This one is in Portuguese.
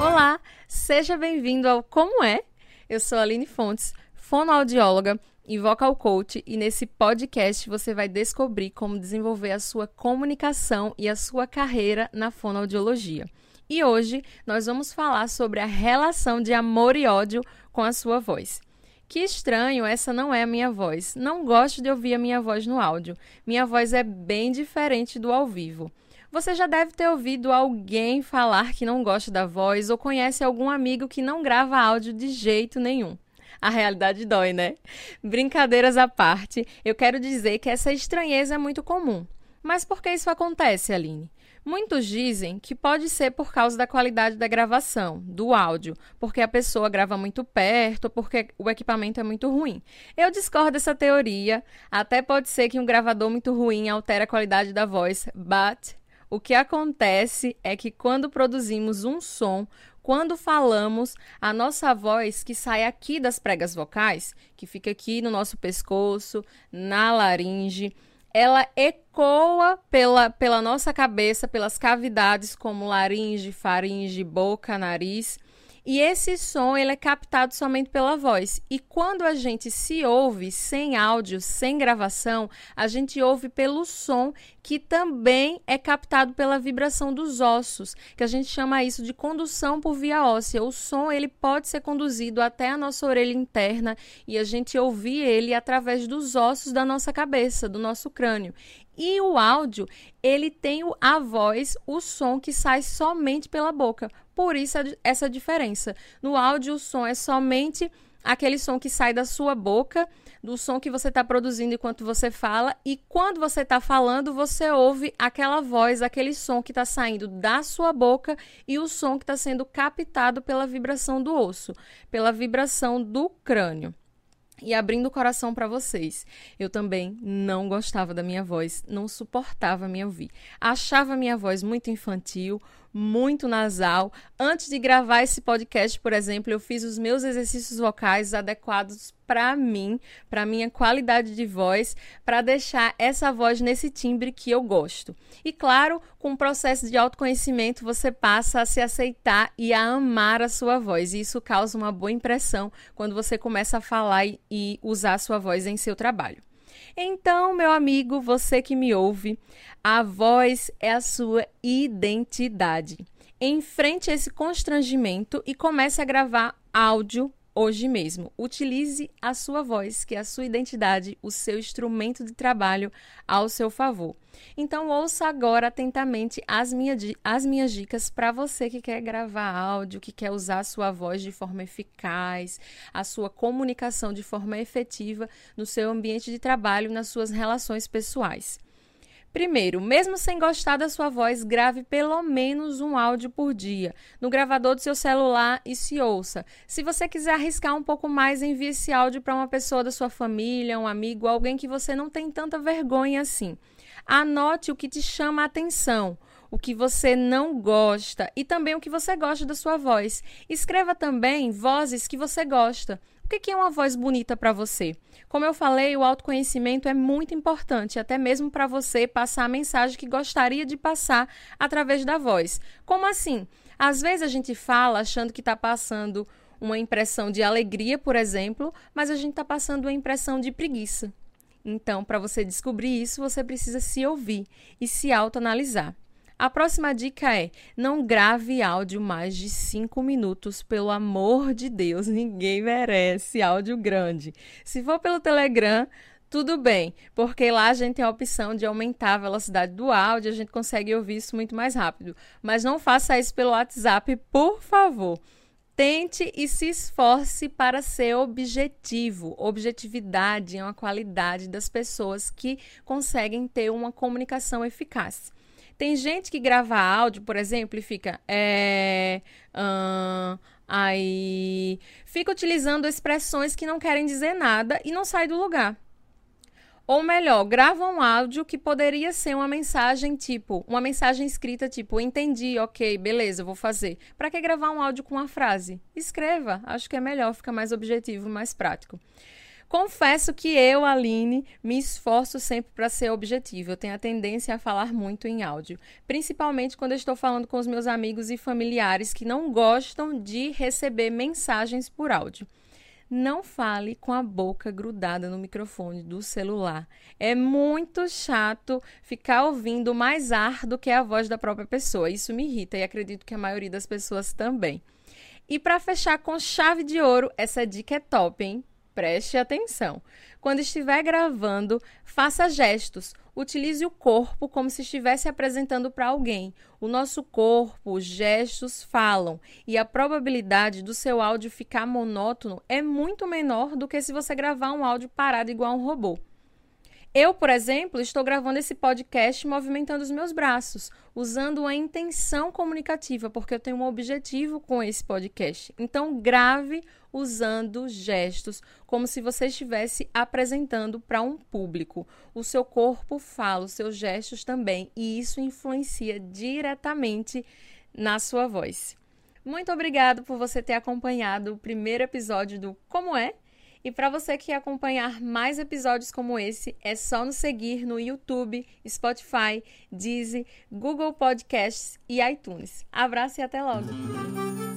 Olá, seja bem-vindo ao Como é? Eu sou Aline Fontes, fonoaudióloga e vocal coach, e nesse podcast você vai descobrir como desenvolver a sua comunicação e a sua carreira na fonoaudiologia. E hoje nós vamos falar sobre a relação de amor e ódio com a sua voz. Que estranho, essa não é a minha voz. Não gosto de ouvir a minha voz no áudio. Minha voz é bem diferente do ao vivo. Você já deve ter ouvido alguém falar que não gosta da voz ou conhece algum amigo que não grava áudio de jeito nenhum. A realidade dói, né? Brincadeiras à parte, eu quero dizer que essa estranheza é muito comum. Mas por que isso acontece, Aline? Muitos dizem que pode ser por causa da qualidade da gravação, do áudio, porque a pessoa grava muito perto porque o equipamento é muito ruim. Eu discordo dessa teoria, até pode ser que um gravador muito ruim altere a qualidade da voz, but o que acontece é que quando produzimos um som, quando falamos, a nossa voz que sai aqui das pregas vocais, que fica aqui no nosso pescoço, na laringe, ela ecoa pela, pela nossa cabeça, pelas cavidades como laringe, faringe, boca, nariz. E esse som ele é captado somente pela voz. E quando a gente se ouve sem áudio, sem gravação, a gente ouve pelo som que também é captado pela vibração dos ossos, que a gente chama isso de condução por via óssea. O som ele pode ser conduzido até a nossa orelha interna e a gente ouvir ele através dos ossos da nossa cabeça, do nosso crânio. E o áudio, ele tem a voz, o som que sai somente pela boca. Por isso essa diferença. No áudio, o som é somente aquele som que sai da sua boca, do som que você está produzindo enquanto você fala, e quando você está falando, você ouve aquela voz, aquele som que está saindo da sua boca e o som que está sendo captado pela vibração do osso, pela vibração do crânio. E abrindo o coração para vocês, eu também não gostava da minha voz, não suportava me ouvir. Achava minha voz muito infantil, muito nasal. Antes de gravar esse podcast, por exemplo, eu fiz os meus exercícios vocais adequados para mim, para minha qualidade de voz, para deixar essa voz nesse timbre que eu gosto. E claro, com o processo de autoconhecimento, você passa a se aceitar e a amar a sua voz. E isso causa uma boa impressão quando você começa a falar e usar a sua voz em seu trabalho. Então, meu amigo, você que me ouve, a voz é a sua identidade. Enfrente esse constrangimento e comece a gravar áudio hoje mesmo. Utilize a sua voz, que é a sua identidade, o seu instrumento de trabalho ao seu favor. Então, ouça agora atentamente as, minha, as minhas dicas para você que quer gravar áudio, que quer usar a sua voz de forma eficaz, a sua comunicação de forma efetiva no seu ambiente de trabalho, nas suas relações pessoais. Primeiro, mesmo sem gostar da sua voz, grave pelo menos um áudio por dia no gravador do seu celular e se ouça. Se você quiser arriscar um pouco mais, envie esse áudio para uma pessoa da sua família, um amigo, alguém que você não tem tanta vergonha assim. Anote o que te chama a atenção o que você não gosta e também o que você gosta da sua voz. Escreva também vozes que você gosta. O que é uma voz bonita para você? Como eu falei, o autoconhecimento é muito importante, até mesmo para você passar a mensagem que gostaria de passar através da voz. Como assim? Às vezes a gente fala achando que está passando uma impressão de alegria, por exemplo, mas a gente está passando uma impressão de preguiça. Então, para você descobrir isso, você precisa se ouvir e se autoanalisar. A próxima dica é: não grave áudio mais de 5 minutos, pelo amor de Deus, ninguém merece áudio grande. Se for pelo Telegram, tudo bem, porque lá a gente tem a opção de aumentar a velocidade do áudio, a gente consegue ouvir isso muito mais rápido. Mas não faça isso pelo WhatsApp, por favor. Tente e se esforce para ser objetivo. Objetividade é uma qualidade das pessoas que conseguem ter uma comunicação eficaz. Tem gente que grava áudio, por exemplo, e fica. É, uh, aí. Fica utilizando expressões que não querem dizer nada e não sai do lugar. Ou melhor, grava um áudio que poderia ser uma mensagem tipo, uma mensagem escrita tipo, entendi, ok, beleza, vou fazer. Para que gravar um áudio com uma frase? Escreva, acho que é melhor, fica mais objetivo, mais prático. Confesso que eu, Aline, me esforço sempre para ser objetivo. Eu tenho a tendência a falar muito em áudio, principalmente quando estou falando com os meus amigos e familiares que não gostam de receber mensagens por áudio. Não fale com a boca grudada no microfone do celular. É muito chato ficar ouvindo mais ar do que a voz da própria pessoa. Isso me irrita e acredito que a maioria das pessoas também. E para fechar com chave de ouro, essa dica é top, hein? Preste atenção. Quando estiver gravando, faça gestos. Utilize o corpo como se estivesse apresentando para alguém. O nosso corpo, os gestos falam e a probabilidade do seu áudio ficar monótono é muito menor do que se você gravar um áudio parado igual um robô. Eu, por exemplo, estou gravando esse podcast movimentando os meus braços, usando uma intenção comunicativa, porque eu tenho um objetivo com esse podcast. Então, grave usando gestos, como se você estivesse apresentando para um público. O seu corpo fala, os seus gestos também, e isso influencia diretamente na sua voz. Muito obrigado por você ter acompanhado o primeiro episódio do Como é e para você que quer acompanhar mais episódios como esse, é só nos seguir no YouTube, Spotify, Deezer, Google Podcasts e iTunes. Abraço e até logo!